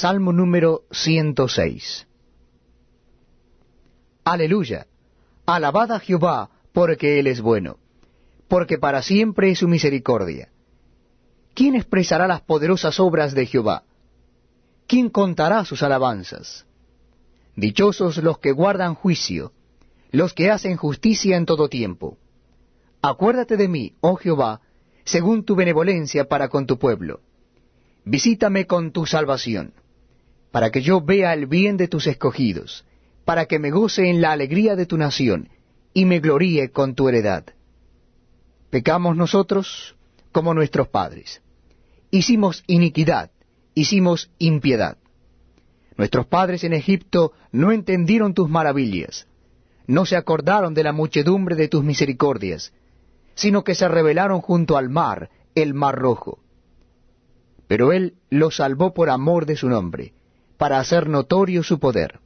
Salmo número 106. Aleluya. Alabad a Jehová, porque Él es bueno, porque para siempre es su misericordia. ¿Quién expresará las poderosas obras de Jehová? ¿Quién contará sus alabanzas? Dichosos los que guardan juicio, los que hacen justicia en todo tiempo. Acuérdate de mí, oh Jehová, según tu benevolencia para con tu pueblo. Visítame con tu salvación, para que yo vea el bien de tus escogidos para que me goce en la alegría de tu nación, y me gloríe con tu heredad. Pecamos nosotros como nuestros padres. Hicimos iniquidad, hicimos impiedad. Nuestros padres en Egipto no entendieron tus maravillas, no se acordaron de la muchedumbre de tus misericordias, sino que se rebelaron junto al mar, el mar rojo. Pero él los salvó por amor de su nombre, para hacer notorio su poder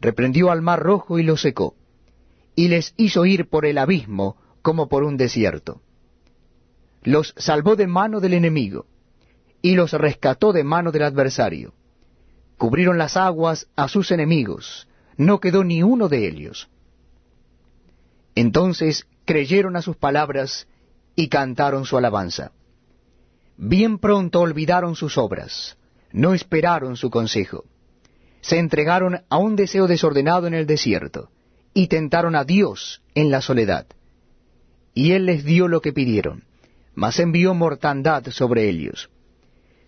reprendió al mar rojo y lo secó, y les hizo ir por el abismo como por un desierto. Los salvó de mano del enemigo, y los rescató de mano del adversario. Cubrieron las aguas a sus enemigos, no quedó ni uno de ellos. Entonces creyeron a sus palabras y cantaron su alabanza. Bien pronto olvidaron sus obras, no esperaron su consejo se entregaron a un deseo desordenado en el desierto, y tentaron a Dios en la soledad. Y Él les dio lo que pidieron, mas envió mortandad sobre ellos.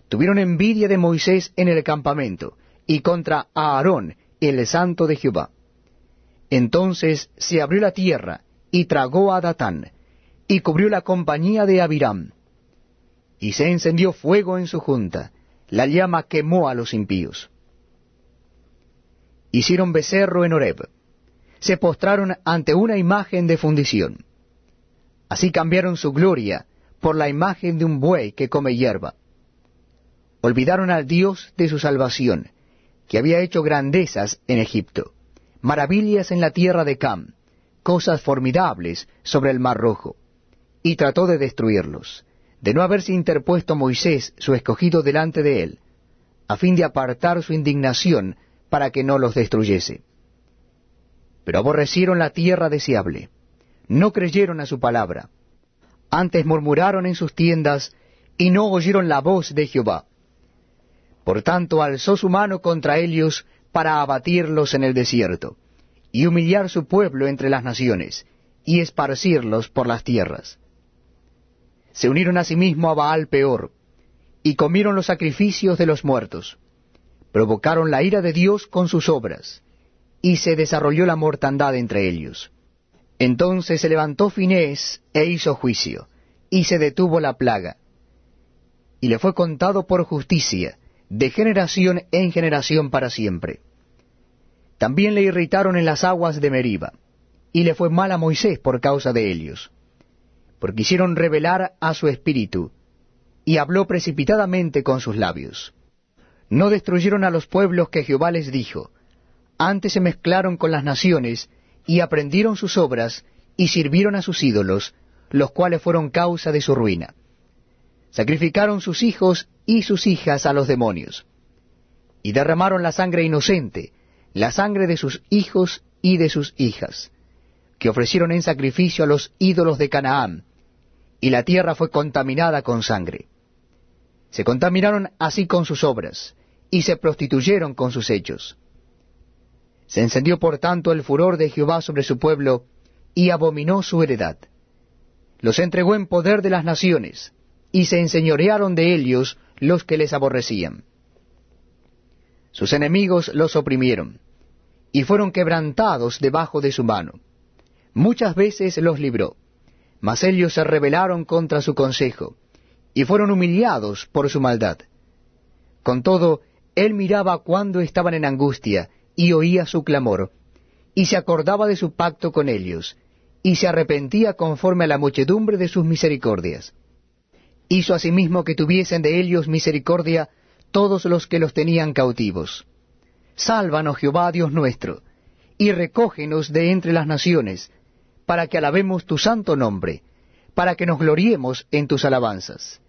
Tuvieron envidia de Moisés en el campamento, y contra Aarón, el santo de Jehová. Entonces se abrió la tierra, y tragó a Datán, y cubrió la compañía de Abiram. Y se encendió fuego en su junta, la llama quemó a los impíos hicieron becerro en Horeb, se postraron ante una imagen de fundición. Así cambiaron su gloria por la imagen de un buey que come hierba. Olvidaron al Dios de su salvación, que había hecho grandezas en Egipto, maravillas en la tierra de Cam, cosas formidables sobre el mar rojo, y trató de destruirlos, de no haberse interpuesto Moisés, su escogido, delante de él, a fin de apartar su indignación para que no los destruyese. Pero aborrecieron la tierra deseable, no creyeron a su palabra, antes murmuraron en sus tiendas y no oyeron la voz de Jehová. Por tanto alzó su mano contra ellos para abatirlos en el desierto, y humillar su pueblo entre las naciones, y esparcirlos por las tierras. Se unieron asimismo a Baal peor, y comieron los sacrificios de los muertos provocaron la ira de Dios con sus obras, y se desarrolló la mortandad entre ellos. Entonces se levantó Finés e hizo juicio, y se detuvo la plaga. Y le fue contado por justicia, de generación en generación para siempre. También le irritaron en las aguas de Meriba, y le fue mal a Moisés por causa de ellos, porque hicieron revelar a su espíritu, y habló precipitadamente con sus labios no destruyeron a los pueblos que Jehová les dijo, antes se mezclaron con las naciones, y aprendieron sus obras, y sirvieron a sus ídolos, los cuales fueron causa de su ruina. Sacrificaron sus hijos y sus hijas a los demonios, y derramaron la sangre inocente, la sangre de sus hijos y de sus hijas, que ofrecieron en sacrificio a los ídolos de Canaán, y la tierra fue contaminada con sangre. Se contaminaron así con sus obras, y se prostituyeron con sus hechos. Se encendió por tanto el furor de Jehová sobre su pueblo, y abominó su heredad. Los entregó en poder de las naciones, y se enseñorearon de ellos los que les aborrecían. Sus enemigos los oprimieron, y fueron quebrantados debajo de su mano. Muchas veces los libró, mas ellos se rebelaron contra su consejo, y fueron humillados por su maldad. Con todo, él miraba cuando estaban en angustia, y oía su clamor, y se acordaba de su pacto con ellos, y se arrepentía conforme a la muchedumbre de sus misericordias. Hizo asimismo que tuviesen de ellos misericordia todos los que los tenían cautivos. Sálvanos, Jehová Dios nuestro, y recógenos de entre las naciones, para que alabemos tu santo nombre, para que nos gloriemos en tus alabanzas.